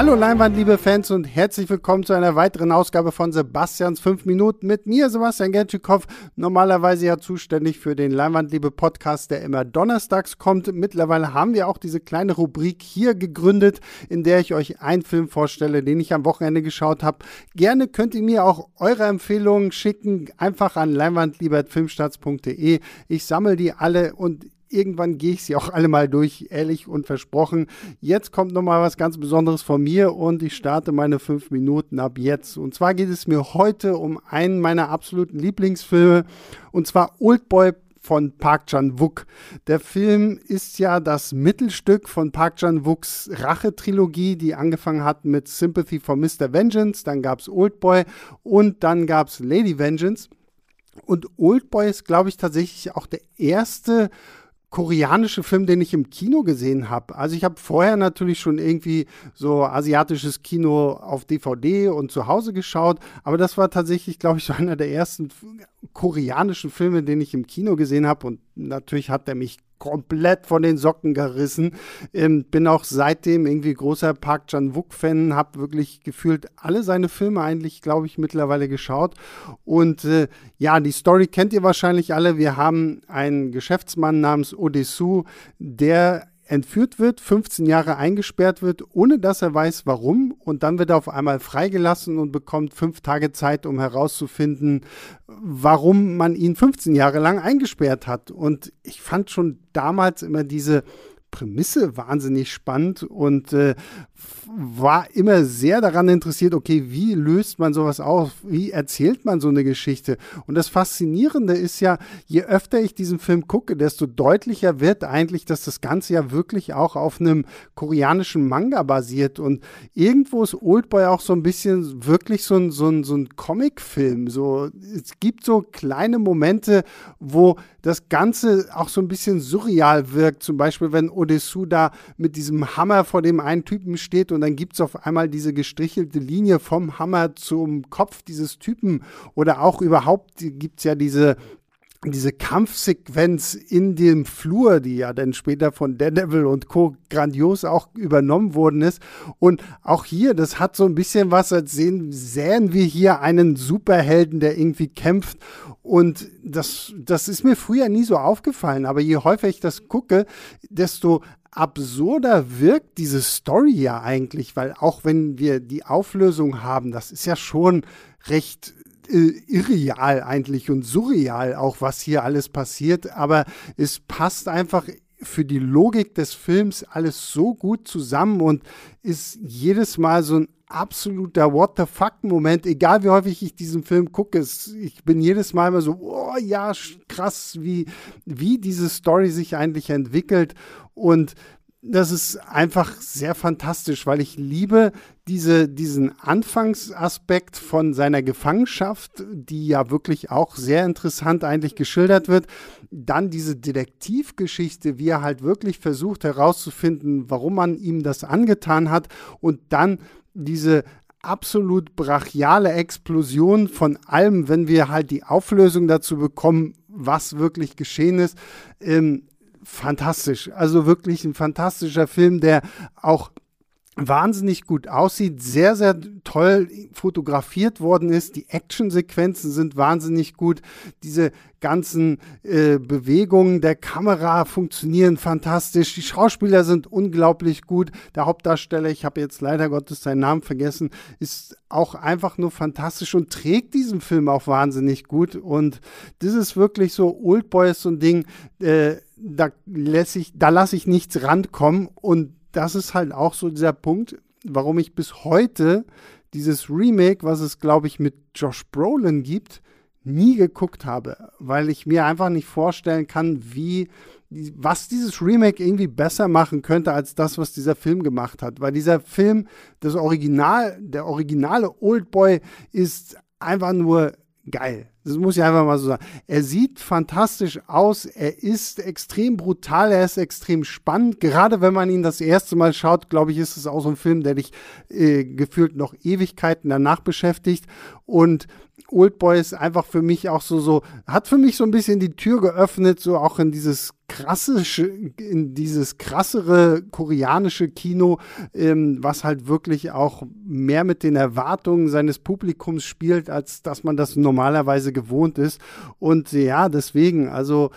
Hallo Leinwand, liebe Fans und herzlich willkommen zu einer weiteren Ausgabe von Sebastians 5 Minuten mit mir, Sebastian Genschikow. Normalerweise ja zuständig für den Leinwandliebe Podcast, der immer donnerstags kommt. Mittlerweile haben wir auch diese kleine Rubrik hier gegründet, in der ich euch einen Film vorstelle, den ich am Wochenende geschaut habe. Gerne könnt ihr mir auch eure Empfehlungen schicken, einfach an leinwandliebe.filmstarts.de. Ich sammle die alle und irgendwann gehe ich sie auch alle mal durch, ehrlich und versprochen. Jetzt kommt nochmal was ganz Besonderes von mir und ich starte meine fünf Minuten ab jetzt. Und zwar geht es mir heute um einen meiner absoluten Lieblingsfilme und zwar Oldboy von Park Chan-wook. Der Film ist ja das Mittelstück von Park Chan-wooks Rache-Trilogie, die angefangen hat mit Sympathy for Mr. Vengeance, dann gab es Oldboy und dann gab es Lady Vengeance. Und Oldboy ist, glaube ich, tatsächlich auch der erste koreanische Film, den ich im Kino gesehen habe. Also ich habe vorher natürlich schon irgendwie so asiatisches Kino auf DVD und zu Hause geschaut, aber das war tatsächlich, glaube ich, so einer der ersten koreanischen Filme, den ich im Kino gesehen habe und natürlich hat er mich komplett von den Socken gerissen. Ähm, bin auch seitdem irgendwie großer Park Chan-wook-Fan, habe wirklich gefühlt alle seine Filme eigentlich, glaube ich, mittlerweile geschaut. Und äh, ja, die Story kennt ihr wahrscheinlich alle. Wir haben einen Geschäftsmann namens Odessu, der entführt wird, 15 Jahre eingesperrt wird, ohne dass er weiß, warum. Und dann wird er auf einmal freigelassen und bekommt fünf Tage Zeit, um herauszufinden, warum man ihn 15 Jahre lang eingesperrt hat. Und ich fand schon damals immer diese Prämisse wahnsinnig spannend und äh, war immer sehr daran interessiert, okay, wie löst man sowas auf? Wie erzählt man so eine Geschichte? Und das Faszinierende ist ja, je öfter ich diesen Film gucke, desto deutlicher wird eigentlich, dass das Ganze ja wirklich auch auf einem koreanischen Manga basiert. Und irgendwo ist Oldboy auch so ein bisschen wirklich so ein, so ein, so ein Comicfilm. So, es gibt so kleine Momente, wo das Ganze auch so ein bisschen surreal wirkt. Zum Beispiel, wenn Odessu da mit diesem Hammer vor dem einen Typen steht und dann gibt es auf einmal diese gestrichelte Linie vom Hammer zum Kopf dieses Typen. Oder auch überhaupt gibt es ja diese diese Kampfsequenz in dem Flur, die ja dann später von Daredevil und Co. grandios auch übernommen worden ist. Und auch hier, das hat so ein bisschen was, als sehen, sähen wir hier einen Superhelden, der irgendwie kämpft. Und das, das ist mir früher nie so aufgefallen. Aber je häufiger ich das gucke, desto absurder wirkt diese Story ja eigentlich, weil auch wenn wir die Auflösung haben, das ist ja schon recht äh, irreal eigentlich und surreal auch, was hier alles passiert, aber es passt einfach für die Logik des Films alles so gut zusammen und ist jedes Mal so ein absoluter What the fuck Moment, egal wie häufig ich diesen Film gucke. ich bin jedes Mal immer so, oh ja, krass, wie, wie diese Story sich eigentlich entwickelt und das ist einfach sehr fantastisch, weil ich liebe diese, diesen Anfangsaspekt von seiner Gefangenschaft, die ja wirklich auch sehr interessant eigentlich geschildert wird. Dann diese Detektivgeschichte, wie er halt wirklich versucht herauszufinden, warum man ihm das angetan hat. Und dann diese absolut brachiale Explosion von allem, wenn wir halt die Auflösung dazu bekommen, was wirklich geschehen ist. Ähm, fantastisch. Also wirklich ein fantastischer Film, der auch wahnsinnig gut aussieht, sehr, sehr toll fotografiert worden ist. Die Actionsequenzen sind wahnsinnig gut. Diese ganzen äh, Bewegungen der Kamera funktionieren fantastisch. Die Schauspieler sind unglaublich gut. Der Hauptdarsteller, ich habe jetzt leider Gottes seinen Namen vergessen, ist auch einfach nur fantastisch und trägt diesen Film auch wahnsinnig gut. Und das ist wirklich so, Oldboy ist so ein Ding, äh, da lasse ich, da lasse ich nichts rankommen und das ist halt auch so dieser Punkt, warum ich bis heute dieses Remake, was es, glaube ich, mit Josh Brolin gibt, nie geguckt habe, weil ich mir einfach nicht vorstellen kann, wie was dieses Remake irgendwie besser machen könnte als das, was dieser Film gemacht hat. Weil dieser Film, das Original, der originale Oldboy ist einfach nur geil. Das muss ich einfach mal so sagen. Er sieht fantastisch aus, er ist extrem brutal, er ist extrem spannend. Gerade wenn man ihn das erste Mal schaut, glaube ich, ist es auch so ein Film, der dich äh, gefühlt noch Ewigkeiten danach beschäftigt. Und Oldboy ist einfach für mich auch so, so, hat für mich so ein bisschen die Tür geöffnet, so auch in dieses krassische, in dieses krassere koreanische Kino, ähm, was halt wirklich auch mehr mit den Erwartungen seines Publikums spielt, als dass man das normalerweise gewohnt ist. Und ja, deswegen, also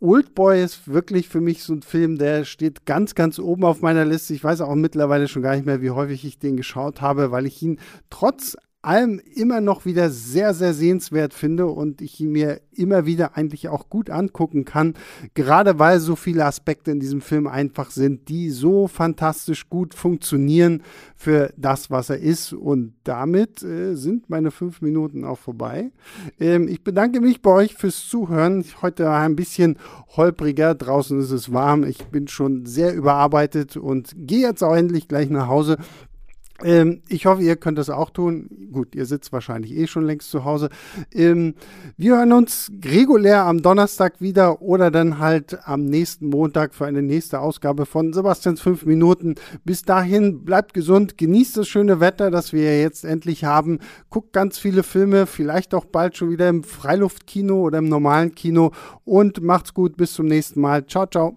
Oldboy ist wirklich für mich so ein Film, der steht ganz, ganz oben auf meiner Liste. Ich weiß auch mittlerweile schon gar nicht mehr, wie häufig ich den geschaut habe, weil ich ihn trotz allem immer noch wieder sehr, sehr sehenswert finde und ich ihn mir immer wieder eigentlich auch gut angucken kann, gerade weil so viele Aspekte in diesem Film einfach sind, die so fantastisch gut funktionieren für das, was er ist. Und damit äh, sind meine fünf Minuten auch vorbei. Ähm, ich bedanke mich bei euch fürs Zuhören. Heute war ein bisschen holpriger, draußen ist es warm. Ich bin schon sehr überarbeitet und gehe jetzt auch endlich gleich nach Hause. Ähm, ich hoffe, ihr könnt das auch tun. Gut, ihr sitzt wahrscheinlich eh schon längst zu Hause. Ähm, wir hören uns regulär am Donnerstag wieder oder dann halt am nächsten Montag für eine nächste Ausgabe von Sebastians 5 Minuten. Bis dahin, bleibt gesund, genießt das schöne Wetter, das wir jetzt endlich haben. Guckt ganz viele Filme, vielleicht auch bald schon wieder im Freiluftkino oder im normalen Kino und macht's gut. Bis zum nächsten Mal. Ciao, ciao.